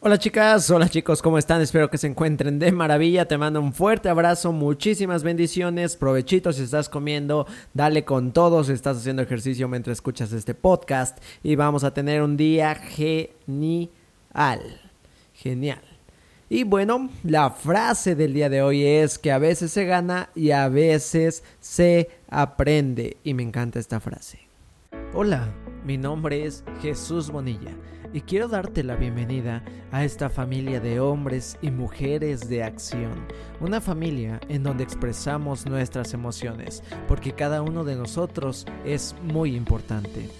Hola chicas, hola chicos, ¿cómo están? Espero que se encuentren de maravilla. Te mando un fuerte abrazo, muchísimas bendiciones, provechito si estás comiendo, dale con todo si estás haciendo ejercicio mientras escuchas este podcast y vamos a tener un día genial. Genial. Y bueno, la frase del día de hoy es que a veces se gana y a veces se aprende. Y me encanta esta frase. Hola, mi nombre es Jesús Bonilla y quiero darte la bienvenida a esta familia de hombres y mujeres de acción. Una familia en donde expresamos nuestras emociones, porque cada uno de nosotros es muy importante.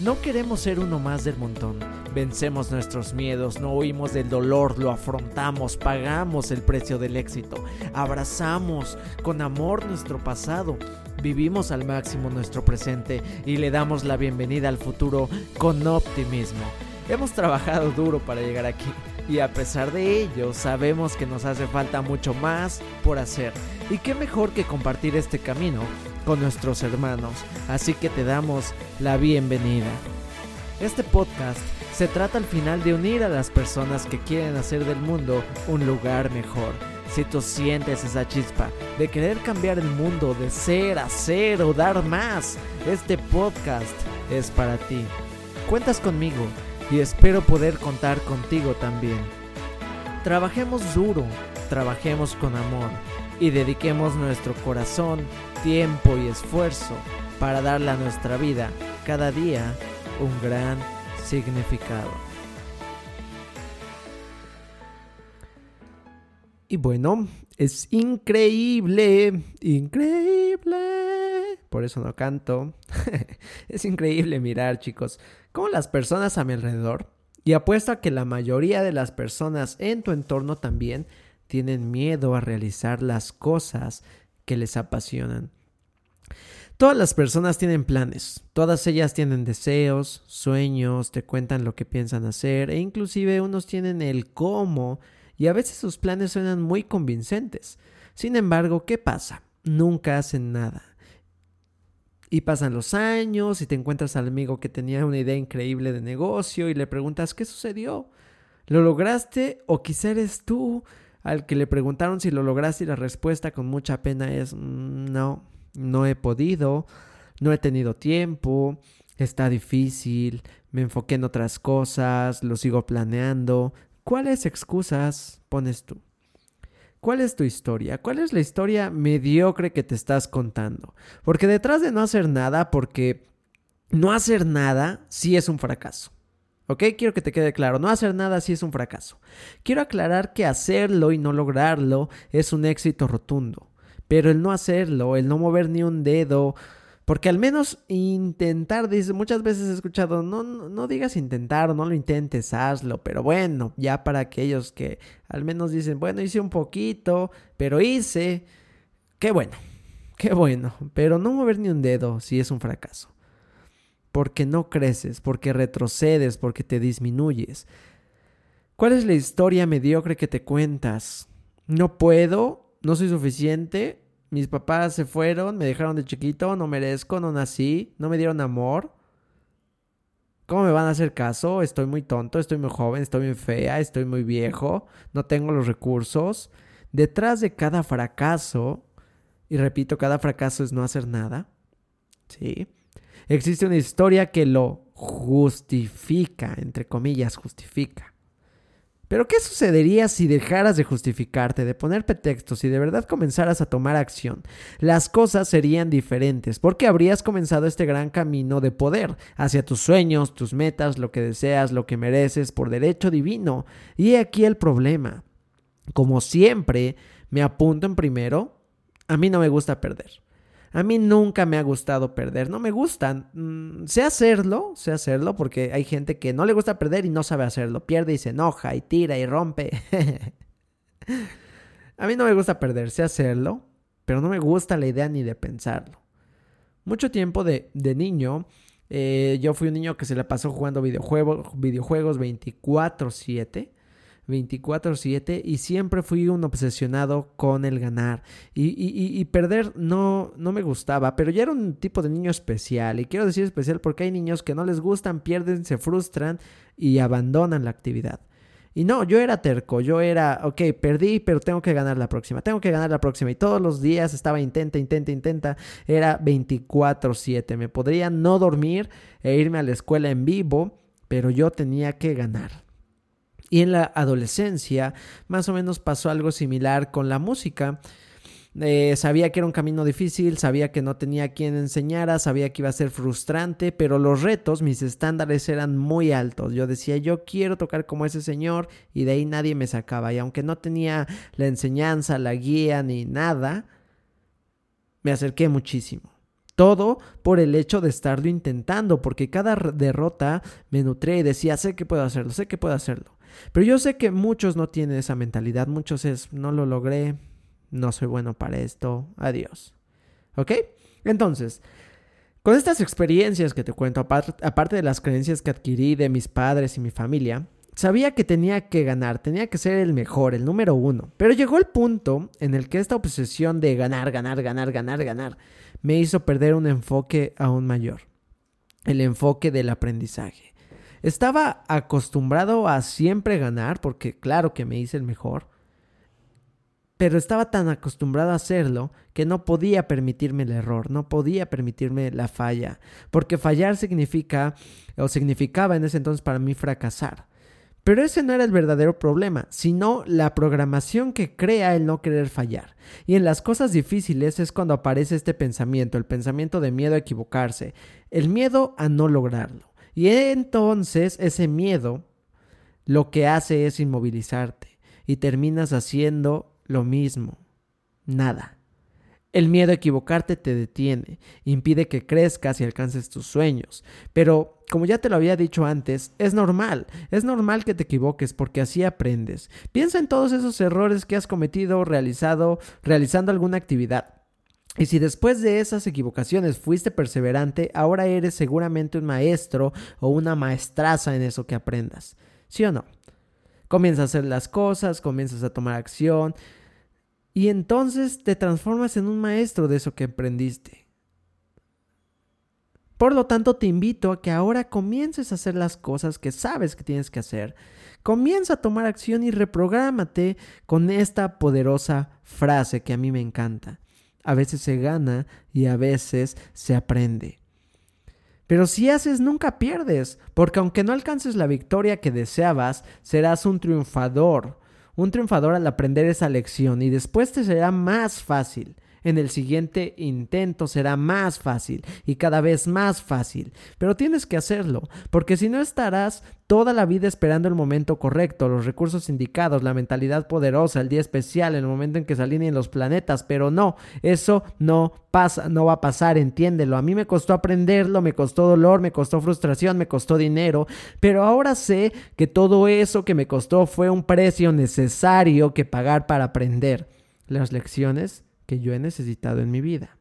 No queremos ser uno más del montón. Vencemos nuestros miedos, no huimos del dolor, lo afrontamos, pagamos el precio del éxito, abrazamos con amor nuestro pasado, vivimos al máximo nuestro presente y le damos la bienvenida al futuro con optimismo. Hemos trabajado duro para llegar aquí y a pesar de ello sabemos que nos hace falta mucho más por hacer. Y qué mejor que compartir este camino con nuestros hermanos, así que te damos la bienvenida. Este podcast se trata al final de unir a las personas que quieren hacer del mundo un lugar mejor. Si tú sientes esa chispa de querer cambiar el mundo, de ser, hacer o dar más, este podcast es para ti. Cuentas conmigo y espero poder contar contigo también. Trabajemos duro, trabajemos con amor y dediquemos nuestro corazón, tiempo y esfuerzo para darle a nuestra vida cada día un gran significado. Y bueno, es increíble, increíble. Por eso no canto. es increíble mirar, chicos, cómo las personas a mi alrededor, y apuesto a que la mayoría de las personas en tu entorno también tienen miedo a realizar las cosas que les apasionan. Todas las personas tienen planes, todas ellas tienen deseos, sueños, te cuentan lo que piensan hacer e inclusive unos tienen el cómo y a veces sus planes suenan muy convincentes. Sin embargo, ¿qué pasa? Nunca hacen nada. Y pasan los años y te encuentras al amigo que tenía una idea increíble de negocio y le preguntas ¿qué sucedió? ¿Lo lograste o quizá eres tú al que le preguntaron si lo lograste y la respuesta con mucha pena es mm, no, no he podido, no he tenido tiempo, está difícil, me enfoqué en otras cosas, lo sigo planeando, ¿Cuáles excusas pones tú? ¿Cuál es tu historia? ¿Cuál es la historia mediocre que te estás contando? Porque detrás de no hacer nada, porque no hacer nada sí es un fracaso. ¿Ok? Quiero que te quede claro, no hacer nada sí es un fracaso. Quiero aclarar que hacerlo y no lograrlo es un éxito rotundo. Pero el no hacerlo, el no mover ni un dedo, porque al menos intentar, dice, muchas veces he escuchado, no, no, digas intentar no lo intentes, hazlo, pero bueno, ya para aquellos que al menos dicen, bueno, hice un poquito, pero hice, qué bueno, qué bueno, pero no mover ni un dedo si es un fracaso. Porque no creces, porque retrocedes, porque te disminuyes. ¿Cuál es la historia mediocre que te cuentas? No puedo, no soy suficiente, mis papás se fueron, me dejaron de chiquito, no merezco, no nací, no me dieron amor. ¿Cómo me van a hacer caso? Estoy muy tonto, estoy muy joven, estoy muy fea, estoy muy viejo, no tengo los recursos. Detrás de cada fracaso, y repito, cada fracaso es no hacer nada, ¿sí? Existe una historia que lo justifica, entre comillas, justifica. Pero ¿qué sucedería si dejaras de justificarte, de poner pretextos y de verdad comenzaras a tomar acción? Las cosas serían diferentes porque habrías comenzado este gran camino de poder hacia tus sueños, tus metas, lo que deseas, lo que mereces por derecho divino. Y aquí el problema. Como siempre, me apunto en primero, a mí no me gusta perder. A mí nunca me ha gustado perder, no me gustan. Mm, sé hacerlo, sé hacerlo porque hay gente que no le gusta perder y no sabe hacerlo. Pierde y se enoja y tira y rompe. a mí no me gusta perder, sé hacerlo, pero no me gusta la idea ni de pensarlo. Mucho tiempo de, de niño, eh, yo fui un niño que se le pasó jugando videojuegos, videojuegos 24/7. 24/7 y siempre fui un obsesionado con el ganar. Y, perder no, no me gustaba, pero ya era un tipo de niño especial. Y quiero decir especial porque hay niños que no les gustan, pierden, se frustran y abandonan la actividad. Y no, yo era terco, yo era, ok, perdí, pero tengo que ganar la próxima, tengo que ganar la próxima. Y todos los días estaba intenta, intenta, intenta. Era 24/7. Me podría no dormir e irme a la escuela en vivo, pero yo tenía que ganar. Y en la adolescencia más o menos pasó algo similar con la música. Eh, sabía que era un camino difícil, sabía que no tenía quien enseñara, sabía que iba a ser frustrante, pero los retos, mis estándares eran muy altos. Yo decía, yo quiero tocar como ese señor y de ahí nadie me sacaba. Y aunque no tenía la enseñanza, la guía ni nada, me acerqué muchísimo. Todo por el hecho de estarlo intentando, porque cada derrota me nutría y decía, sé que puedo hacerlo, sé que puedo hacerlo. Pero yo sé que muchos no tienen esa mentalidad, muchos es, no lo logré, no soy bueno para esto, adiós. ¿Ok? Entonces, con estas experiencias que te cuento, aparte de las creencias que adquirí de mis padres y mi familia, sabía que tenía que ganar, tenía que ser el mejor, el número uno. Pero llegó el punto en el que esta obsesión de ganar, ganar, ganar, ganar, ganar, me hizo perder un enfoque aún mayor. El enfoque del aprendizaje. Estaba acostumbrado a siempre ganar, porque claro que me hice el mejor, pero estaba tan acostumbrado a hacerlo que no podía permitirme el error, no podía permitirme la falla, porque fallar significa o significaba en ese entonces para mí fracasar. Pero ese no era el verdadero problema, sino la programación que crea el no querer fallar. Y en las cosas difíciles es cuando aparece este pensamiento, el pensamiento de miedo a equivocarse, el miedo a no lograrlo. Y entonces ese miedo lo que hace es inmovilizarte y terminas haciendo lo mismo, nada. El miedo a equivocarte te detiene, impide que crezcas y alcances tus sueños. Pero, como ya te lo había dicho antes, es normal, es normal que te equivoques porque así aprendes. Piensa en todos esos errores que has cometido realizado, realizando alguna actividad. Y si después de esas equivocaciones fuiste perseverante, ahora eres seguramente un maestro o una maestraza en eso que aprendas. ¿Sí o no? Comienzas a hacer las cosas, comienzas a tomar acción y entonces te transformas en un maestro de eso que aprendiste. Por lo tanto, te invito a que ahora comiences a hacer las cosas que sabes que tienes que hacer. Comienza a tomar acción y reprográmate con esta poderosa frase que a mí me encanta a veces se gana y a veces se aprende. Pero si haces, nunca pierdes, porque aunque no alcances la victoria que deseabas, serás un triunfador, un triunfador al aprender esa lección y después te será más fácil. En el siguiente intento será más fácil y cada vez más fácil, pero tienes que hacerlo, porque si no estarás toda la vida esperando el momento correcto, los recursos indicados, la mentalidad poderosa, el día especial, el momento en que se alineen los planetas, pero no, eso no pasa, no va a pasar, entiéndelo. A mí me costó aprenderlo, me costó dolor, me costó frustración, me costó dinero, pero ahora sé que todo eso que me costó fue un precio necesario que pagar para aprender. Las lecciones que yo he necesitado en mi vida.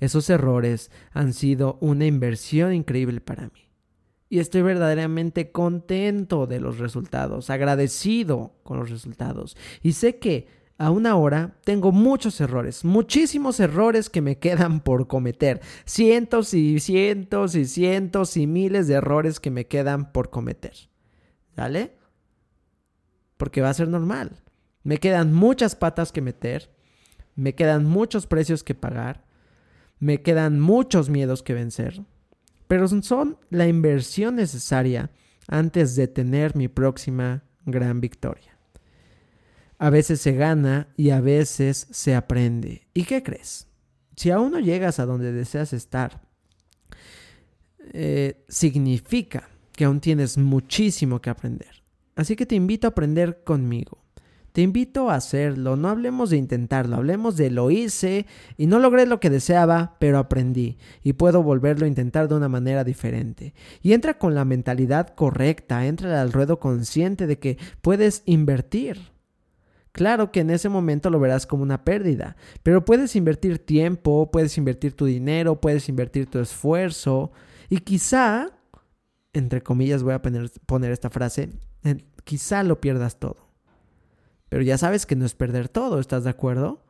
Esos errores han sido una inversión increíble para mí. Y estoy verdaderamente contento de los resultados, agradecido con los resultados. Y sé que aún ahora tengo muchos errores, muchísimos errores que me quedan por cometer. Cientos y cientos y cientos y miles de errores que me quedan por cometer. ¿Vale? Porque va a ser normal. Me quedan muchas patas que meter me quedan muchos precios que pagar, me quedan muchos miedos que vencer, pero son la inversión necesaria antes de tener mi próxima gran victoria. A veces se gana y a veces se aprende. ¿Y qué crees? Si aún no llegas a donde deseas estar, eh, significa que aún tienes muchísimo que aprender. Así que te invito a aprender conmigo. Te invito a hacerlo, no hablemos de intentarlo, hablemos de lo hice y no logré lo que deseaba, pero aprendí y puedo volverlo a intentar de una manera diferente. Y entra con la mentalidad correcta, entra al ruedo consciente de que puedes invertir. Claro que en ese momento lo verás como una pérdida, pero puedes invertir tiempo, puedes invertir tu dinero, puedes invertir tu esfuerzo y quizá, entre comillas voy a poner, poner esta frase, quizá lo pierdas todo. Pero ya sabes que no es perder todo, ¿estás de acuerdo?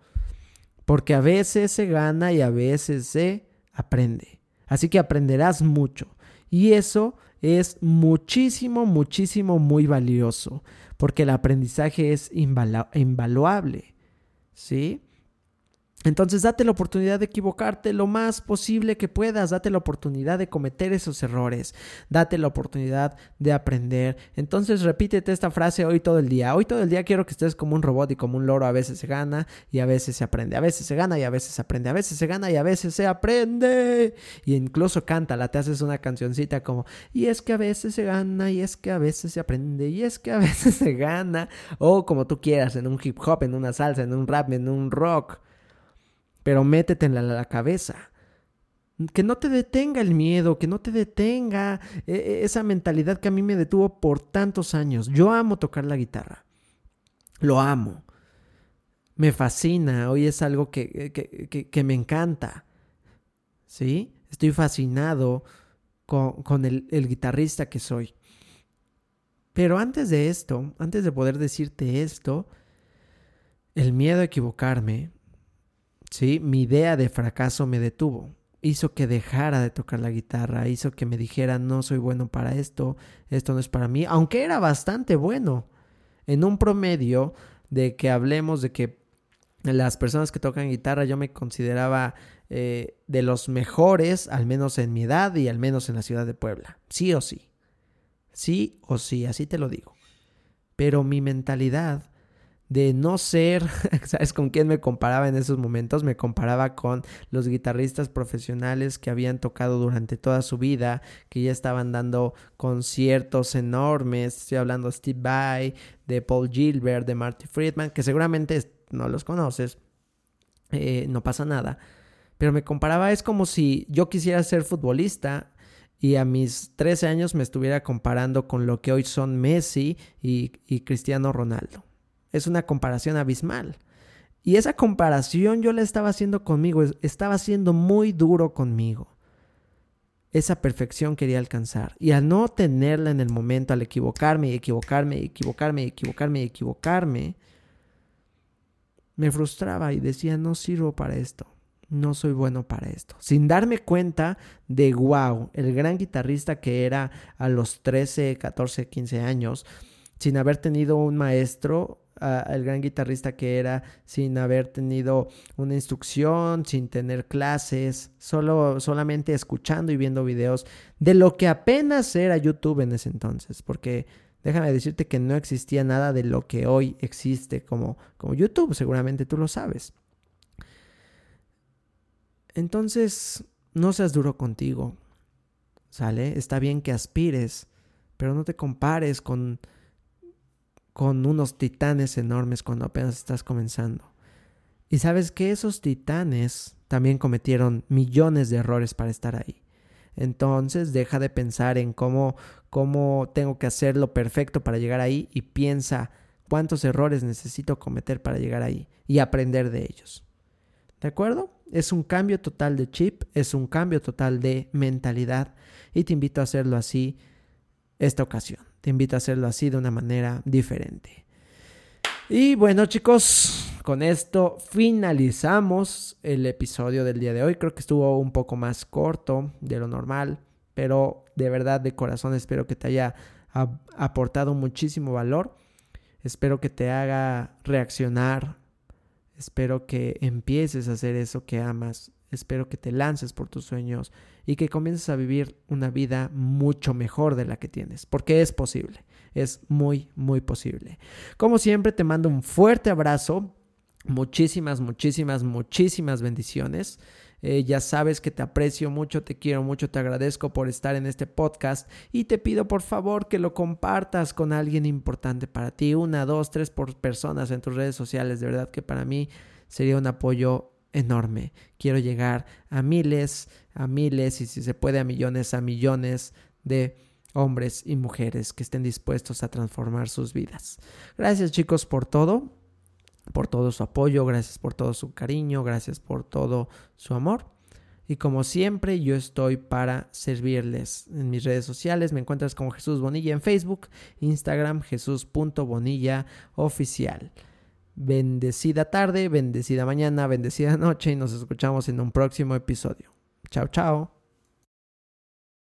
Porque a veces se gana y a veces se aprende. Así que aprenderás mucho. Y eso es muchísimo, muchísimo, muy valioso, porque el aprendizaje es invaluable, ¿sí? Entonces date la oportunidad de equivocarte lo más posible que puedas, date la oportunidad de cometer esos errores, date la oportunidad de aprender. Entonces repítete esta frase hoy todo el día. Hoy todo el día quiero que estés como un robot y como un loro. A veces se gana y a veces se aprende. A veces se gana y a veces se aprende. A veces se gana y a veces se aprende. Y incluso cántala, te haces una cancioncita como, y es que a veces se gana y es que a veces se aprende y es que a veces se gana. O como tú quieras, en un hip hop, en una salsa, en un rap, en un rock pero métete en la, cabeza. Que no te detenga el miedo, que no te detenga e, e, esa mentalidad que a mí me detuvo por tantos años. Yo amo tocar la guitarra. Lo amo. Me fascina. Hoy es algo que, que, me encanta. ¿Sí? Estoy fascinado con, el, el guitarrista que soy. Pero antes de esto, antes de poder decirte esto, el miedo a equivocarme, ¿sí? Mi idea de fracaso me detuvo. Hizo que dejara de tocar la guitarra, hizo que me dijera no soy bueno para esto, esto no es para mí, aunque era bastante bueno. En un promedio de que hablemos de que las personas que tocan guitarra yo me consideraba eh, de los mejores, al menos en mi edad y al menos en la ciudad de Puebla. Sí o sí. Sí o sí, así te lo digo. Pero mi mentalidad de no ser, ¿sabes con quién me comparaba en esos momentos? Me comparaba con los guitarristas profesionales que habían tocado durante toda su vida, que ya estaban dando conciertos enormes. Estoy hablando de Steve Vai, de Paul Gilbert, de Marty Friedman, que seguramente no los conoces, eh, no pasa nada. Pero me comparaba, es como si yo quisiera ser futbolista y a mis 13 años me estuviera comparando con lo que hoy son Messi y Cristiano Ronaldo. Es una comparación abismal. Y esa comparación yo la estaba haciendo conmigo, estaba siendo muy duro conmigo. Esa perfección quería alcanzar. Y al no tenerla en el momento, al equivocarme y equivocarme y equivocarme y equivocarme y equivocarme, me frustraba y decía, no sirvo para esto, no soy bueno para esto. Sin darme cuenta de, wow, el gran guitarrista que era a los 13, 14, 15 años, sin haber tenido un maestro el gran guitarrista que era sin haber tenido una instrucción, sin tener clases, solo, solamente escuchando y viendo videos de lo que apenas era YouTube en ese entonces, porque déjame decirte que no existía nada de lo que hoy existe como, como YouTube, seguramente tú lo sabes. Entonces, no seas duro contigo, ¿sale? Está bien que aspires, pero no te compares con con unos titanes enormes cuando apenas estás comenzando. Y sabes que esos titanes también cometieron millones de errores para estar ahí. Entonces deja de pensar en cómo, cómo tengo que hacerlo perfecto para llegar ahí y piensa cuántos errores necesito cometer para llegar ahí y aprender de ellos. ¿De acuerdo? Es un cambio total de chip, es un cambio total de mentalidad y te invito a hacerlo así esta ocasión. Te invito a hacerlo así de una manera diferente. Y bueno chicos, con esto finalizamos el episodio del día de hoy. Creo que estuvo un poco más corto de lo normal, pero de verdad de corazón espero que te haya aportado muchísimo valor. Espero que te haga reaccionar. Espero que empieces a hacer eso que amas. Espero que te lances por tus sueños y que comiences a vivir una vida mucho mejor de la que tienes, porque es posible, es muy, muy posible. Como siempre, te mando un fuerte abrazo, muchísimas, muchísimas, muchísimas bendiciones. Eh, ya sabes que te aprecio mucho, te quiero mucho, te agradezco por estar en este podcast y te pido por favor que lo compartas con alguien importante para ti, una, dos, tres por personas en tus redes sociales. De verdad que para mí sería un apoyo enorme. Quiero llegar a miles, a miles y si se puede a millones, a millones de hombres y mujeres que estén dispuestos a transformar sus vidas. Gracias chicos por todo, por todo su apoyo, gracias por todo su cariño, gracias por todo su amor. Y como siempre, yo estoy para servirles en mis redes sociales. Me encuentras como Jesús Bonilla en Facebook, Instagram, Jesús.bonilla oficial. Bendecida tarde, bendecida mañana, bendecida noche y nos escuchamos en un próximo episodio. Chao, chao.